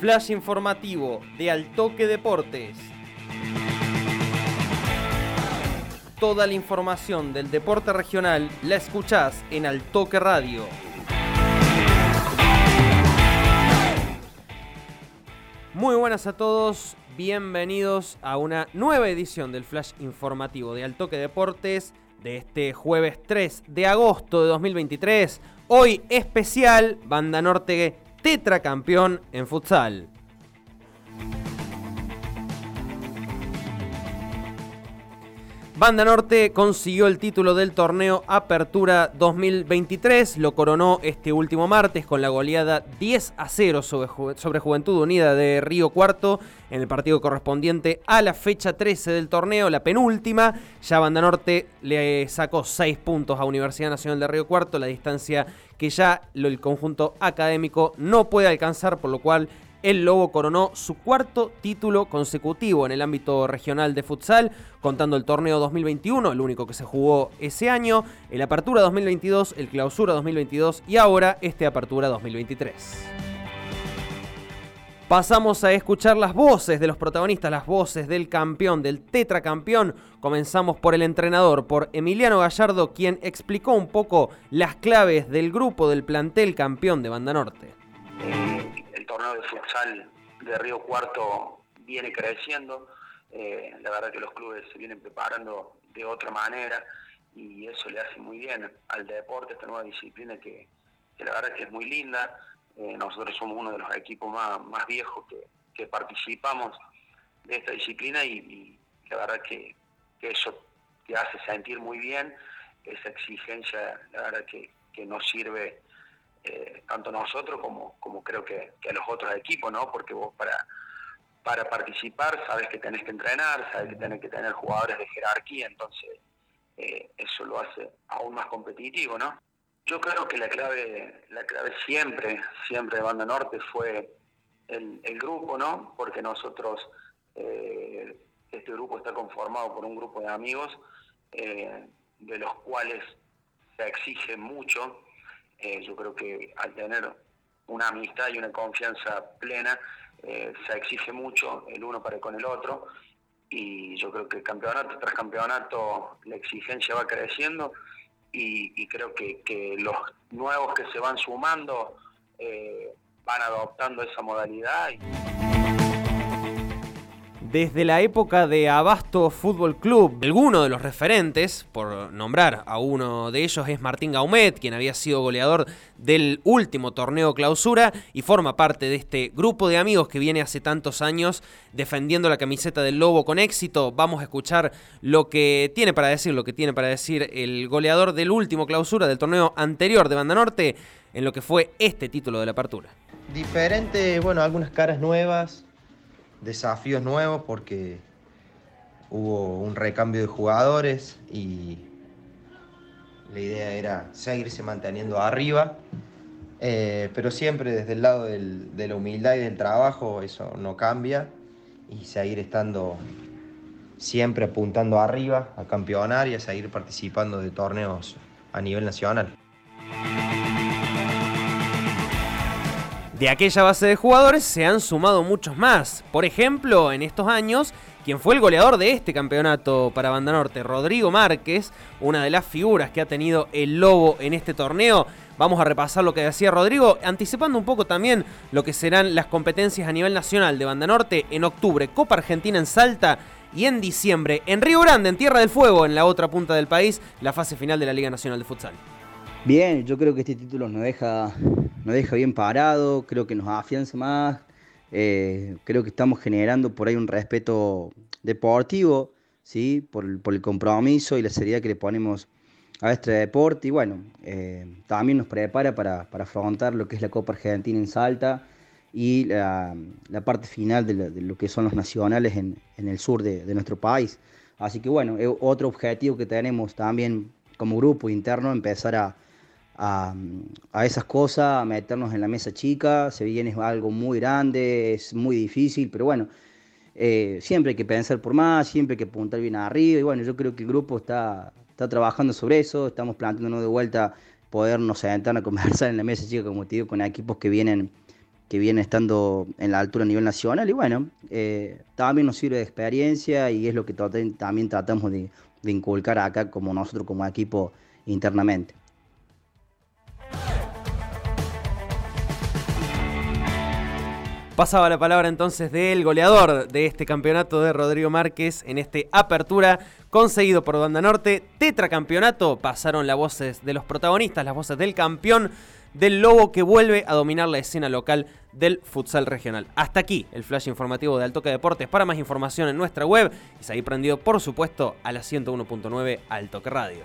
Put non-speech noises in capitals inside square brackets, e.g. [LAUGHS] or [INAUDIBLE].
Flash informativo de Altoque Deportes. Toda la información del deporte regional la escuchás en Altoque Radio. Muy buenas a todos, bienvenidos a una nueva edición del Flash informativo de Altoque Deportes de este jueves 3 de agosto de 2023. Hoy especial, Banda Norte tetracampeón en futsal. Banda Norte consiguió el título del torneo Apertura 2023, lo coronó este último martes con la goleada 10 a 0 sobre, Juventud Unida de Río Cuarto en el partido correspondiente a la fecha 13 del torneo, la penúltima. Ya Banda Norte le sacó 6 puntos a Universidad Nacional de Río Cuarto, la distancia que ya el conjunto académico no puede alcanzar, por lo cual el Lobo coronó su cuarto título consecutivo en el ámbito regional de futsal, contando el torneo 2021, el único que se jugó ese año, el Apertura 2022, el Clausura 2022 y ahora este Apertura 2023. Pasamos a escuchar las voces de los protagonistas, las voces del campeón, del tetracampeón. Comenzamos por el entrenador, por Emiliano Gallardo, quien explicó un poco las claves del grupo del plantel campeón de Banda Norte de futsal de Río Cuarto viene creciendo. Eh, la verdad que los clubes se vienen preparando de otra manera y eso le hace muy bien al deporte, esta nueva disciplina que, la verdad que es muy linda. Eh, nosotros somos uno de los equipos más, más viejos que, participamos de esta disciplina y, la verdad que, eso te hace sentir muy bien, esa exigencia, la verdad que, que nos sirve eh, tanto nosotros como, como creo que, a los otros equipos, ¿no? Porque vos para, para participar sabes que tenés que entrenar, sabes que tenés que tener jugadores de jerarquía, entonces eh, eso lo hace aún más competitivo, ¿no? Yo creo que la clave, la clave siempre, siempre de Banda Norte fue el, grupo, ¿no? Porque nosotros, eh, este grupo está conformado por un grupo de amigos de los cuales se exige mucho, eh, yo creo que al tener una amistad y una confianza plena, eh, se exige mucho el uno para con el otro y yo creo que campeonato tras campeonato la exigencia va creciendo y, creo que, los nuevos que se van sumando eh, van adoptando esa modalidad. Desde la época de Abasto Fútbol Club, alguno de los referentes, por nombrar a uno de ellos, es Martín Gaumet, quien había sido goleador del último torneo clausura y forma parte de este grupo de amigos que viene hace tantos años defendiendo la camiseta del Lobo con éxito. Vamos a escuchar lo que tiene para decir, lo que tiene para decir el goleador del último clausura del torneo anterior de Banda Norte en lo que fue este título de la apertura. Diferente, bueno, algunas caras nuevas, desafíos nuevos porque hubo un recambio de jugadores y la idea era seguirse manteniendo arriba, eh, pero siempre desde el lado de la humildad y del trabajo eso no cambia y seguir estando siempre apuntando arriba a campeonar y a seguir participando de torneos a nivel nacional. De aquella base de jugadores se han sumado muchos más. Por ejemplo, en estos años, quien fue el goleador de este campeonato para Banda Norte, Rodrigo Márquez, una de las figuras que ha tenido el Lobo en este torneo. Vamos a repasar lo que decía Rodrigo, anticipando un poco también lo que serán las competencias a nivel nacional de Banda Norte en octubre, Copa Argentina en Salta y en diciembre en Río Grande, en Tierra del Fuego, en la otra punta del país, la fase final de la Liga Nacional de Futsal. Bien, yo creo que este título nos deja, nos deja bien parado, creo que nos afianza más, eh, creo que estamos generando por ahí un respeto deportivo, ¿sí? por, el compromiso y la seriedad que le ponemos a este deporte y bueno, eh, también nos prepara para, afrontar lo que es la Copa Argentina en Salta y la, parte final de, lo que son los nacionales en, el sur de, de, nuestro país. Así que bueno, otro objetivo que tenemos también como grupo interno, empezar a, a, esas cosas, a meternos en la mesa chica, se viene algo muy grande, es muy difícil, pero bueno, eh, siempre hay que pensar por más, siempre hay que apuntar bien arriba y bueno, yo creo que el grupo está, está trabajando sobre eso, estamos planteándonos de vuelta podernos sentar a [LAUGHS] conversar en la mesa chica, como te digo, con equipos que vienen, que vienen estando en la altura a nivel nacional. Y bueno, eh, también nos sirve de experiencia y es lo que también tratamos de, de inculcar acá como nosotros como equipo internamente. Pasaba la palabra entonces del goleador de este campeonato de Rodrigo Márquez en este apertura conseguido por Banda Norte. Tetracampeonato, pasaron las voces de los protagonistas, las voces del campeón del Lobo que vuelve a dominar la escena local del futsal regional. Hasta aquí el flash informativo de Altoque Deportes. Para más información en nuestra web y seguir prendido, por supuesto, a la 101.9 Altoque Radio.